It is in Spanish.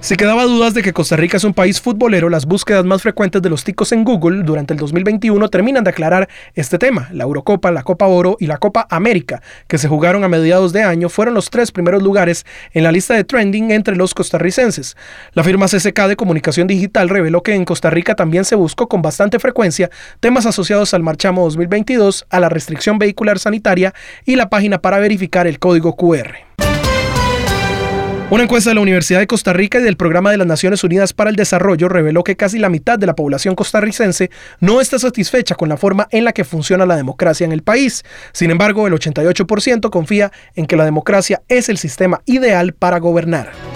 Si quedaba dudas de que Costa Rica es un país futbolero, las búsquedas más frecuentes de los ticos en Google durante el 2021 terminan de aclarar este tema. La Eurocopa, la Copa Oro y la Copa América, que se jugaron a mediados de año, fueron los tres primeros lugares en la lista de trending entre los costarricenses. La firma CCK de Comunicación Digital reveló que en Costa Rica también se buscó con bastante frecuencia temas asociados al Marchamo 2022, a la restricción vehicular sanitaria y la página para verificar el código QR. Una encuesta de la Universidad de Costa Rica y del Programa de las Naciones Unidas para el Desarrollo reveló que casi la mitad de la población costarricense no está satisfecha con la forma en la que funciona la democracia en el país. Sin embargo, el 88% confía en que la democracia es el sistema ideal para gobernar.